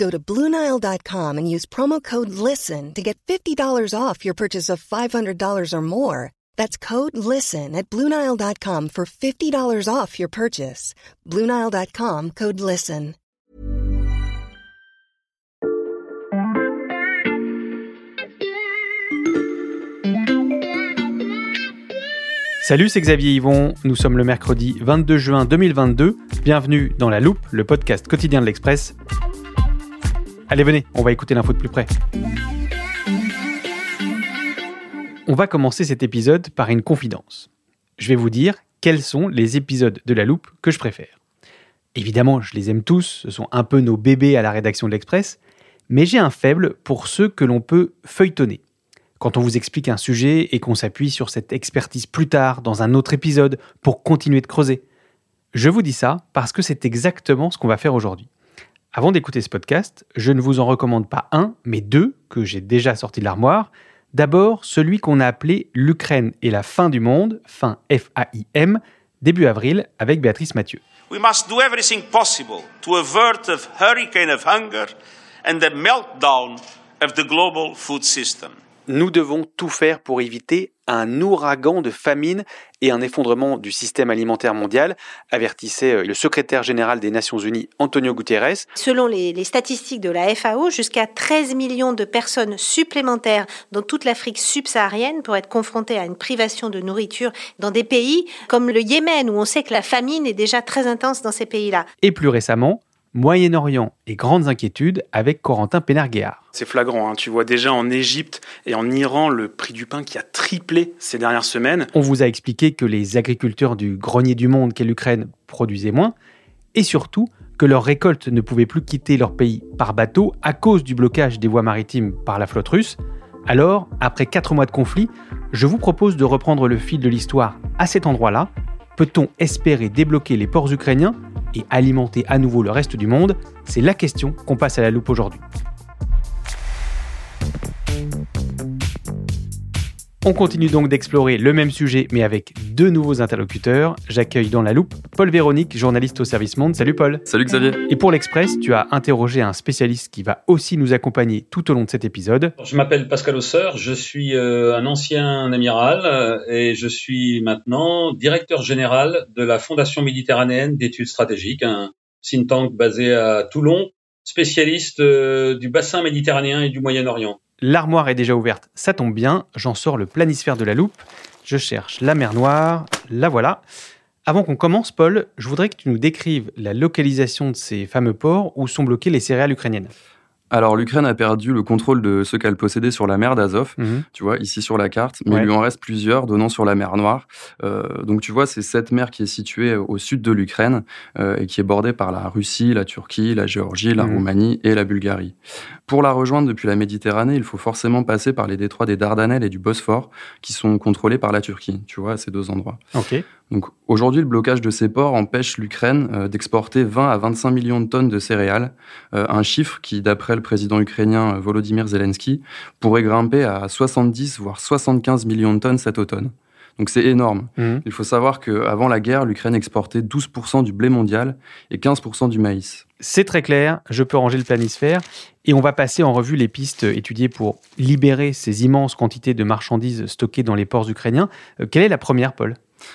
Go to Bluenile.com and use promo code LISTEN to get $50 off your purchase of $500 or more. That's code LISTEN at Bluenile.com for $50 off your purchase. Bluenile.com code LISTEN. Salut, c'est Xavier Yvon. Nous sommes le mercredi 22 juin 2022. Bienvenue dans La Loupe, le podcast quotidien de l'Express. Allez, venez, on va écouter l'info de plus près. On va commencer cet épisode par une confidence. Je vais vous dire quels sont les épisodes de La Loupe que je préfère. Évidemment, je les aime tous, ce sont un peu nos bébés à la rédaction de l'Express, mais j'ai un faible pour ceux que l'on peut feuilletonner quand on vous explique un sujet et qu'on s'appuie sur cette expertise plus tard dans un autre épisode pour continuer de creuser. Je vous dis ça parce que c'est exactement ce qu'on va faire aujourd'hui. Avant d'écouter ce podcast, je ne vous en recommande pas un, mais deux que j'ai déjà sortis de l'armoire. D'abord, celui qu'on a appelé L'Ukraine et la fin du monde, fin F-A-I-M, début avril, avec Béatrice Mathieu. We must do everything possible to avert a hurricane of hunger and the meltdown of the global food system. Nous devons tout faire pour éviter un ouragan de famine et un effondrement du système alimentaire mondial, avertissait euh, le secrétaire général des Nations Unies, Antonio Guterres. Selon les, les statistiques de la FAO, jusqu'à 13 millions de personnes supplémentaires dans toute l'Afrique subsaharienne pourraient être confrontées à une privation de nourriture dans des pays comme le Yémen, où on sait que la famine est déjà très intense dans ces pays-là. Et plus récemment, Moyen-Orient et grandes inquiétudes avec Corentin Pénard-Guéard. C'est flagrant, hein. tu vois déjà en Égypte et en Iran le prix du pain qui a triplé ces dernières semaines. On vous a expliqué que les agriculteurs du grenier du monde qu'est l'Ukraine produisaient moins, et surtout que leurs récoltes ne pouvaient plus quitter leur pays par bateau à cause du blocage des voies maritimes par la flotte russe. Alors, après 4 mois de conflit, je vous propose de reprendre le fil de l'histoire à cet endroit-là. Peut-on espérer débloquer les ports ukrainiens et alimenter à nouveau le reste du monde C'est la question qu'on passe à la loupe aujourd'hui. On continue donc d'explorer le même sujet, mais avec deux nouveaux interlocuteurs. J'accueille dans la loupe Paul Véronique, journaliste au service Monde. Salut Paul. Salut Xavier. Et pour l'Express, tu as interrogé un spécialiste qui va aussi nous accompagner tout au long de cet épisode. Je m'appelle Pascal Osseur, je suis euh, un ancien amiral euh, et je suis maintenant directeur général de la Fondation méditerranéenne d'études stratégiques, un think tank basé à Toulon, spécialiste euh, du bassin méditerranéen et du Moyen-Orient. L'armoire est déjà ouverte, ça tombe bien, j'en sors le planisphère de la loupe, je cherche la mer Noire, la voilà. Avant qu'on commence, Paul, je voudrais que tu nous décrives la localisation de ces fameux ports où sont bloquées les céréales ukrainiennes. Alors l'Ukraine a perdu le contrôle de ce qu'elle possédait sur la mer d'Azov, Mhm. tu vois, ici sur la carte, mais Ouais. il lui en reste plusieurs donnant sur la mer Noire. Euh, donc tu vois, c'est cette mer qui est située au sud de l'Ukraine euh, et qui est bordée par la Russie, la Turquie, la Géorgie, la Mhm. Roumanie et la Bulgarie. Pour la rejoindre depuis la Méditerranée, il faut forcément passer par les détroits des Dardanelles et du Bosphore, qui sont contrôlés par la Turquie, tu vois, à ces deux endroits. Donc aujourd'hui, le blocage de ces ports empêche l'Ukraine euh, d'exporter 20 à 25 millions de tonnes de céréales, un chiffre qui, d'après le président ukrainien euh, Volodymyr Zelensky, pourrait grimper à 70 voire 75 millions de tonnes cet automne. Donc c'est énorme. Mhm. Il faut savoir qu'avant la guerre, l'Ukraine exportait 12% du blé mondial et 15% du maïs. C'est très clair, je peux ranger le planisphère et on va passer en revue les pistes étudiées pour libérer ces immenses quantités de marchandises stockées dans les ports ukrainiens. Euh, quelle est la première, Paul?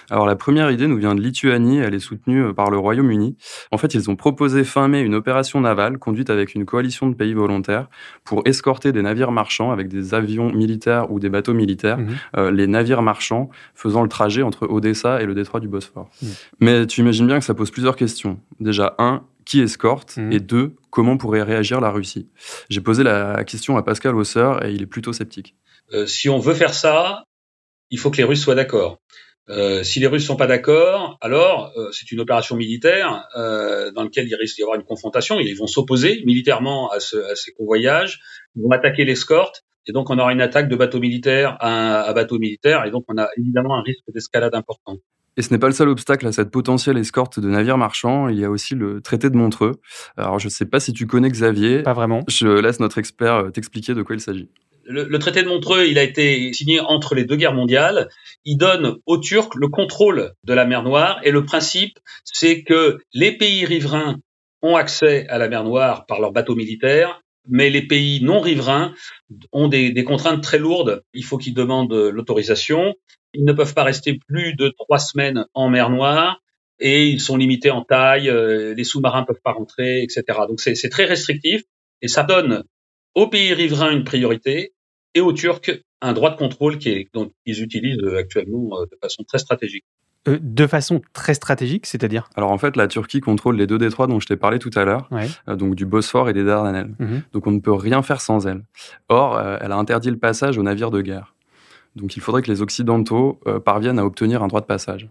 Alors la première idée nous vient de Lituanie, elle est soutenue euh, par le Royaume-Uni. En fait, ils ont proposé fin mai une opération navale conduite avec une coalition de pays volontaires pour escorter des navires marchands avec des avions militaires ou des bateaux militaires, Mhm. euh, les navires marchands faisant le trajet entre Odessa et le détroit du Bosphore. Mhm. Mais tu imagines bien que ça pose plusieurs questions. Déjà, un, qui escorte Mhm. Et deux, comment pourrait réagir la Russie? J'ai posé la question à Pascal Hausser et il est plutôt sceptique. Euh, si on veut faire ça, il faut que les Russes soient d'accord. Euh, si les Russes sont pas d'accord, alors euh, c'est une opération militaire euh, dans laquelle il risque d'y avoir une confrontation. Ils vont s'opposer militairement à, ce, à ces convoyages. Ils vont attaquer l'escorte. Et donc, on aura une attaque de bateau militaire à, à bateau militaire. Et donc, on a évidemment un risque d'escalade important. Et ce n'est pas le seul obstacle à cette potentielle escorte de navires marchands. Il y a aussi le traité de Montreux. Alors, je ne sais pas si tu connais Xavier. Pas vraiment. Je laisse notre expert euh, t'expliquer de quoi il s'agit. Le, le, traité de Montreux, il a été signé entre les deux guerres mondiales. Il donne aux Turcs le contrôle de la mer Noire et le principe, c'est que les pays riverains ont accès à la mer Noire par leurs bateaux militaires, mais les pays non riverains ont des, contraintes très lourdes. Il faut qu'ils demandent l'autorisation. Ils ne peuvent pas rester plus de trois semaines en mer Noire et ils sont limités en taille. Les sous-marins peuvent pas rentrer, etc. Donc c'est très restrictif et ça donne aux pays riverains une priorité et aux Turcs un droit de contrôle qui est, dont ils utilisent actuellement de façon très stratégique. Euh, de façon très stratégique, c'est-à-dire Alors en fait, la Turquie contrôle les deux détroits dont je t'ai parlé tout à l'heure, ouais. euh, donc du Bosphore et des Dardanelles. -hmm. Donc on ne peut rien faire sans elle. Or, euh, elle a interdit le passage aux navires de guerre. Donc il faudrait que les Occidentaux parviennent à obtenir un droit de passage.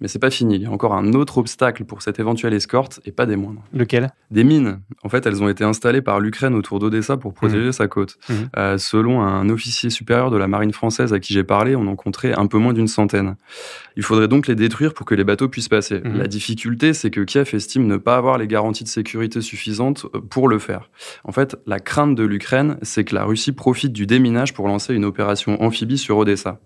Mais c'est pas fini. Il y a encore un autre obstacle pour cette éventuelle escorte, et pas des moindres. Lequel? Des mines. En fait, elles ont été installées par l'Ukraine autour d'Odessa pour protéger mmh. sa côte. Mmh. Euh, selon un officier supérieur de la marine française à qui j'ai parlé, on en compterait un peu moins d'une centaine. Il faudrait donc les détruire pour que les bateaux puissent passer. Mmh. La difficulté, c'est que Kiev estime ne pas avoir les garanties de sécurité suffisantes euh, pour le faire. En fait, la crainte de l'Ukraine, c'est que la Russie profite du déminage pour lancer une opération amphibie sur Odessa.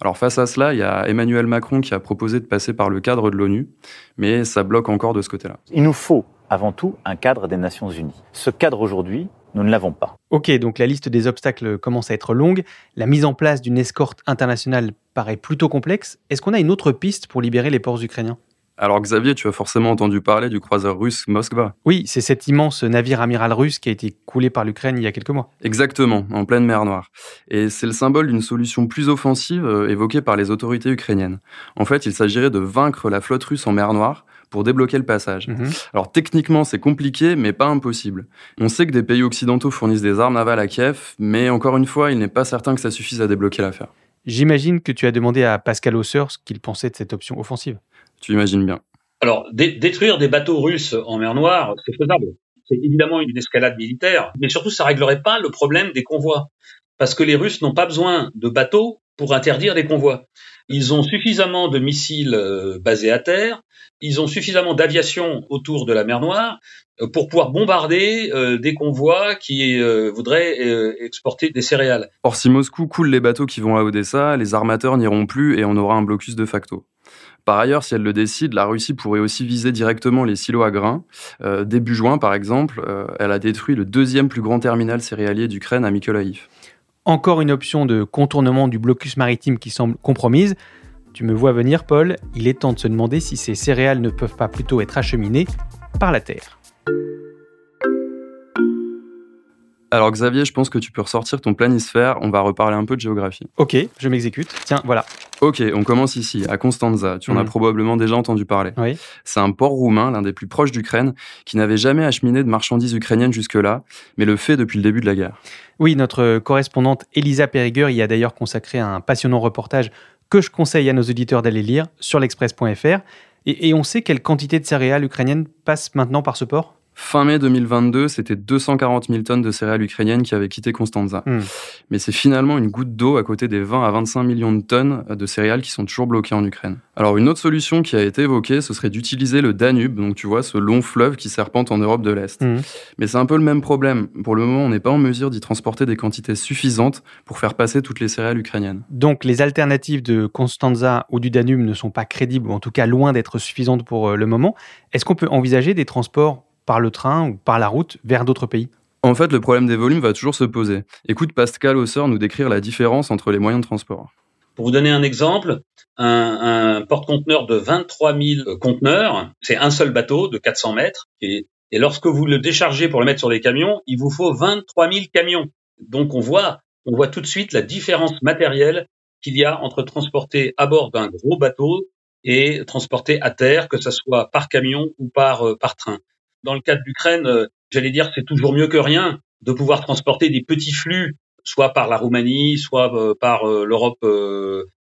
Alors face à cela, il y a Emmanuel Macron qui a proposé de passer par le cadre de l'ONU, mais ça bloque encore de ce côté-là. Il nous faut avant tout un cadre des Nations Unies. Ce cadre aujourd'hui, nous ne l'avons pas. Ok, donc la liste des obstacles commence à être longue. La mise en place d'une escorte internationale paraît plutôt complexe. Est-ce qu'on a une autre piste pour libérer les ports ukrainiens? Alors Xavier, tu as forcément entendu parler du croiseur russe Moskva. Oui, c'est cet immense navire amiral russe qui a été coulé par l'Ukraine il y a quelques mois. Exactement, en pleine mer Noire. Et c'est le symbole d'une solution plus offensive euh, évoquée par les autorités ukrainiennes. En fait, il s'agirait de vaincre la flotte russe en mer Noire pour débloquer le passage. Mhm. Mmh. Alors techniquement, c'est compliqué, mais pas impossible. On sait que des pays occidentaux fournissent des armes navales à Kiev, mais encore une fois, il n'est pas certain que ça suffise à débloquer l'affaire. J'imagine que tu as demandé à Pascal Hausser ce qu'il pensait de cette option offensive. Tu imagines bien. Alors, dé détruire des bateaux russes en mer Noire, c'est faisable. C'est évidemment une escalade militaire, mais surtout, ça réglerait pas le problème des convois. Parce que les Russes n'ont pas besoin de bateaux pour interdire les convois. Ils ont suffisamment de missiles euh, basés à terre, ils ont suffisamment d'aviation autour de la mer Noire euh, pour pouvoir bombarder euh, des convois qui voudraient exporter des céréales. Or, si Moscou coule les bateaux qui vont à Odessa, les armateurs n'iront plus et on aura un blocus de facto. Par ailleurs, si elle le décide, la Russie pourrait aussi viser directement les silos à grains. Début juin, par exemple, elle a détruit le deuxième plus grand terminal céréalier d'Ukraine à Mykolaiv. Encore une option de contournement du blocus maritime qui semble compromise. Tu me vois venir, Paul, il est temps de se demander si ces céréales ne peuvent pas plutôt être acheminées par la terre. Alors Xavier, je pense que tu peux ressortir ton planisphère, on va reparler un peu de géographie. Ok, je m'exécute. Tiens, voilà. Ok, on commence ici, à Constanza. Tu en Mhm. as probablement déjà entendu parler. Oui. C'est un port roumain, l'un des plus proches d'Ukraine, qui n'avait jamais acheminé de marchandises ukrainiennes jusque-là, mais le fait depuis le début de la guerre. Oui, notre correspondante Elisa Perrigueur y a d'ailleurs consacré un passionnant reportage que je conseille à nos auditeurs d'aller lire sur l'express.fr. Et, et on sait quelle quantité de céréales ukrainiennes passe maintenant par ce port? Fin mai 2022, c'était 240 000 tonnes de céréales ukrainiennes qui avaient quitté Constanza. Hmm. Mais c'est finalement une goutte d'eau à côté des 20 à 25 millions de tonnes de céréales qui sont toujours bloquées en Ukraine. Alors une autre solution qui a été évoquée, ce serait d'utiliser le Danube, donc tu vois ce long fleuve qui serpente en Europe de l'Est. Mhm. Mais c'est un peu le même problème. Pour le moment, on n'est pas en mesure d'y transporter des quantités suffisantes pour faire passer toutes les céréales ukrainiennes. Donc les alternatives de Constanza ou du Danube ne sont pas crédibles, ou en tout cas loin d'être suffisantes pour euh, le moment. Est-ce qu'on peut envisager des transports par le train ou par la route vers d'autres pays En fait, le problème des volumes va toujours se poser. Écoute Pascal Hausser nous décrire la différence entre les moyens de transport. Pour vous donner un exemple, un, un porte-conteneurs de 23 000 conteneurs. C'est un seul bateau de 400 mètres. Et, et lorsque vous le déchargez pour le mettre sur les camions, il vous faut 23 000 camions. Donc on voit, on voit tout de suite la différence matérielle qu'il y a entre transporter à bord d'un gros bateau et transporter à terre, que ce soit par camion ou par, euh, par train. Dans le cas de l'Ukraine, euh, j'allais dire c'est toujours mieux que rien de pouvoir transporter des petits flux, soit par la Roumanie, soit euh, par l'Europe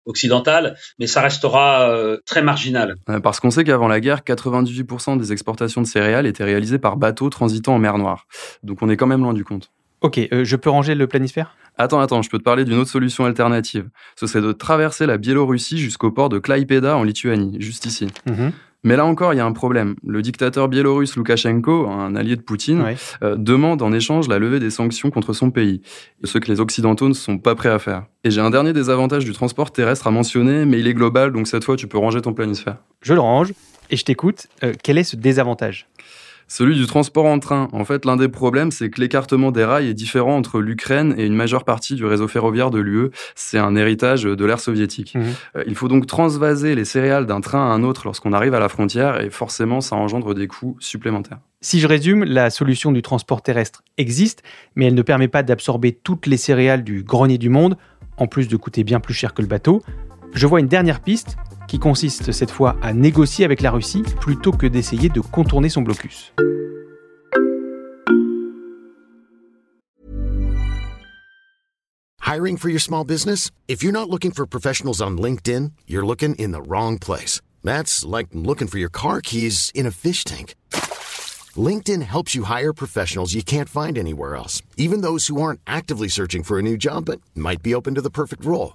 occidentale, mais ça restera très marginal. Parce qu'on sait qu'avant la guerre, 98% des exportations de céréales étaient réalisées par bateaux transitant en mer Noire. Donc on est quand même loin du compte. Ok, je peux ranger le planisphère? Attends, attends, je peux te parler d'une autre solution alternative. Ce serait de traverser la Biélorussie jusqu'au port de Klaipeda en Lituanie, juste ici. Mhm. Mais là encore, il y a un problème. Le dictateur biélorusse Loukachenko, un allié de Poutine, euh, demande en échange la levée des sanctions contre son pays, ce que les Occidentaux ne sont pas prêts à faire. Et j'ai un dernier désavantage du transport terrestre à mentionner, mais il est global, donc cette fois, tu peux ranger ton planisphère. Je le range, et je t'écoute. Euh, quel est ce désavantage? Celui du transport en train. En fait, l'un des problèmes, c'est que l'écartement des rails est différent entre l'Ukraine et une majeure partie du réseau ferroviaire de l'UE. C'est un héritage de l'ère soviétique. Mhm. Euh, il faut donc transvaser les céréales d'un train à un autre lorsqu'on arrive à la frontière et forcément, ça engendre des coûts supplémentaires. Si je résume, la solution du transport terrestre existe, mais elle ne permet pas d'absorber toutes les céréales du grenier du monde, en plus de coûter bien plus cher que le bateau. Je vois une dernière piste, qui consiste cette fois à négocier avec la Russie plutôt que d'essayer de contourner son blocus. Hiring for your small business? If you're not looking for professionals on LinkedIn, you're looking in the wrong place. That's like looking for your car keys in a fish tank. LinkedIn helps you hire professionals you can't find anywhere else, even those who aren't actively searching for a new job but might be open to the perfect role.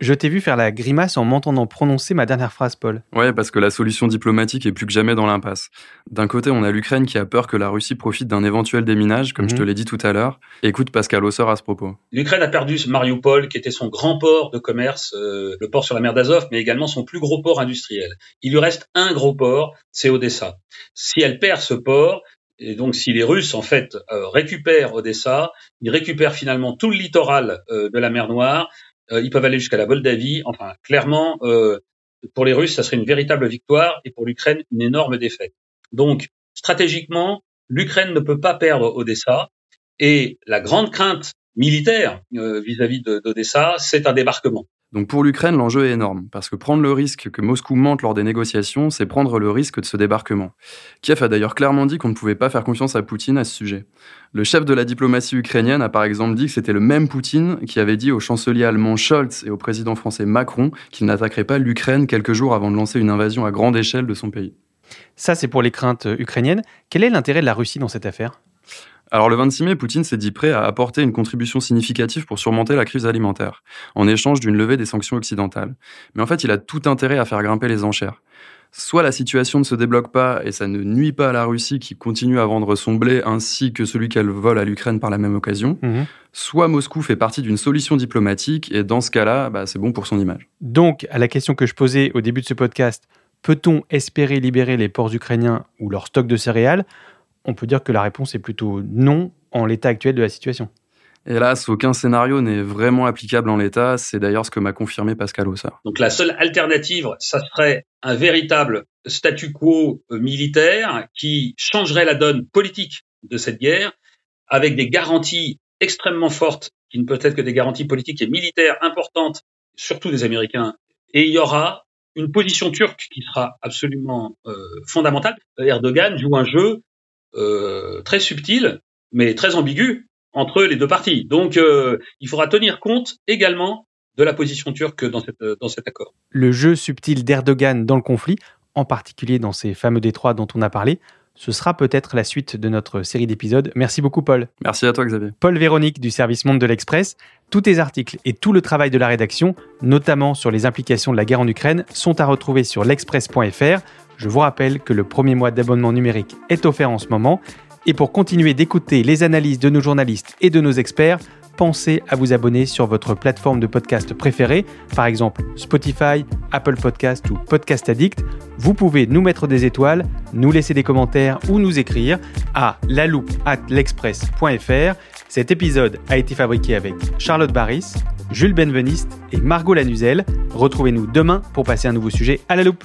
Je t'ai vu faire la grimace en m'entendant prononcer ma dernière phrase, Paul. Ouais, parce que la solution diplomatique est plus que jamais dans l'impasse. D'un côté, on a l'Ukraine qui a peur que la Russie profite d'un éventuel déminage, comme je te Mhm. l'ai dit tout à l'heure. Écoute Pascal Ossor à ce propos. L'Ukraine a perdu Mariupol, qui était son grand port de commerce, euh, le port sur la mer d'Azov, mais également son plus gros port industriel. Il lui reste un gros port, c'est Odessa. Si elle perd ce port, et donc si les Russes en fait euh, récupèrent Odessa, ils récupèrent finalement tout le littoral euh, de la mer Noire, ils peuvent aller jusqu'à la Moldavie. Enfin, clairement, euh, pour les Russes, ça serait une véritable victoire, et pour l'Ukraine, une énorme défaite. Donc, stratégiquement, l'Ukraine ne peut pas perdre Odessa, et la grande crainte militaire euh, vis-à-vis de- d'Odessa, c'est un débarquement. Donc pour l'Ukraine, l'enjeu est énorme, parce que prendre le risque que Moscou mente lors des négociations, c'est prendre le risque de ce débarquement. Kiev a d'ailleurs clairement dit qu'on ne pouvait pas faire confiance à Poutine à ce sujet. Le chef de la diplomatie ukrainienne a par exemple dit que c'était le même Poutine qui avait dit au chancelier allemand Scholz et au président français Macron qu'il n'attaquerait pas l'Ukraine quelques jours avant de lancer une invasion à grande échelle de son pays. Ça, c'est pour les craintes euh, ukrainiennes. Quel est l'intérêt de la Russie dans cette affaire? Alors le 26 mai, Poutine s'est dit prêt à apporter une contribution significative pour surmonter la crise alimentaire, en échange d'une levée des sanctions occidentales. Mais en fait, il a tout intérêt à faire grimper les enchères. Soit la situation ne se débloque pas et ça ne nuit pas à la Russie qui continue à vendre son blé ainsi que celui qu'elle vole à l'Ukraine par la même occasion, Mhm. soit Moscou fait partie d'une solution diplomatique et dans ce cas-là, bah, c'est bon pour son image. Donc, à la question que je posais au début de ce podcast, peut-on espérer libérer les ports ukrainiens ou leur stock de céréales? On peut dire que la réponse est plutôt non en l'état actuel de la situation. Hélas, aucun scénario n'est vraiment applicable en l'état, c'est d'ailleurs ce que m'a confirmé Pascal Ossard. Donc la seule alternative, ça serait un véritable statu quo euh, militaire qui changerait la donne politique de cette guerre avec des garanties extrêmement fortes, qui ne peuvent être que des garanties politiques et militaires importantes, surtout des Américains. Et il y aura une position turque qui sera absolument euh, fondamentale. Erdogan joue un jeu euh, très subtil, mais très ambigu entre les deux parties. Donc euh, il faudra tenir compte également de la position turque dans, cette, dans cet accord. Le jeu subtil d'Erdogan dans le conflit, en particulier dans ces fameux détroits dont on a parlé, ce sera peut-être la suite de notre série d'épisodes. Merci beaucoup Paul. Merci à toi Xavier. Paul Véronique du service Monde de l'Express. Tous tes articles et tout le travail de la rédaction, notamment sur les implications de la guerre en Ukraine, sont à retrouver sur l'express.fr. Je vous rappelle que le premier mois d'abonnement numérique est offert en ce moment Et pour continuer d'écouter les analyses de nos journalistes et de nos experts, pensez à vous abonner sur votre plateforme de podcast préférée, par exemple Spotify, Apple Podcast ou Podcast Addict. Vous pouvez nous mettre des étoiles, nous laisser des commentaires ou nous écrire à l'express.fr. Cet épisode a été fabriqué avec Charlotte Barris, Jules Benveniste et Margot Lanuzel. Retrouvez-nous demain pour passer un nouveau sujet à la loupe.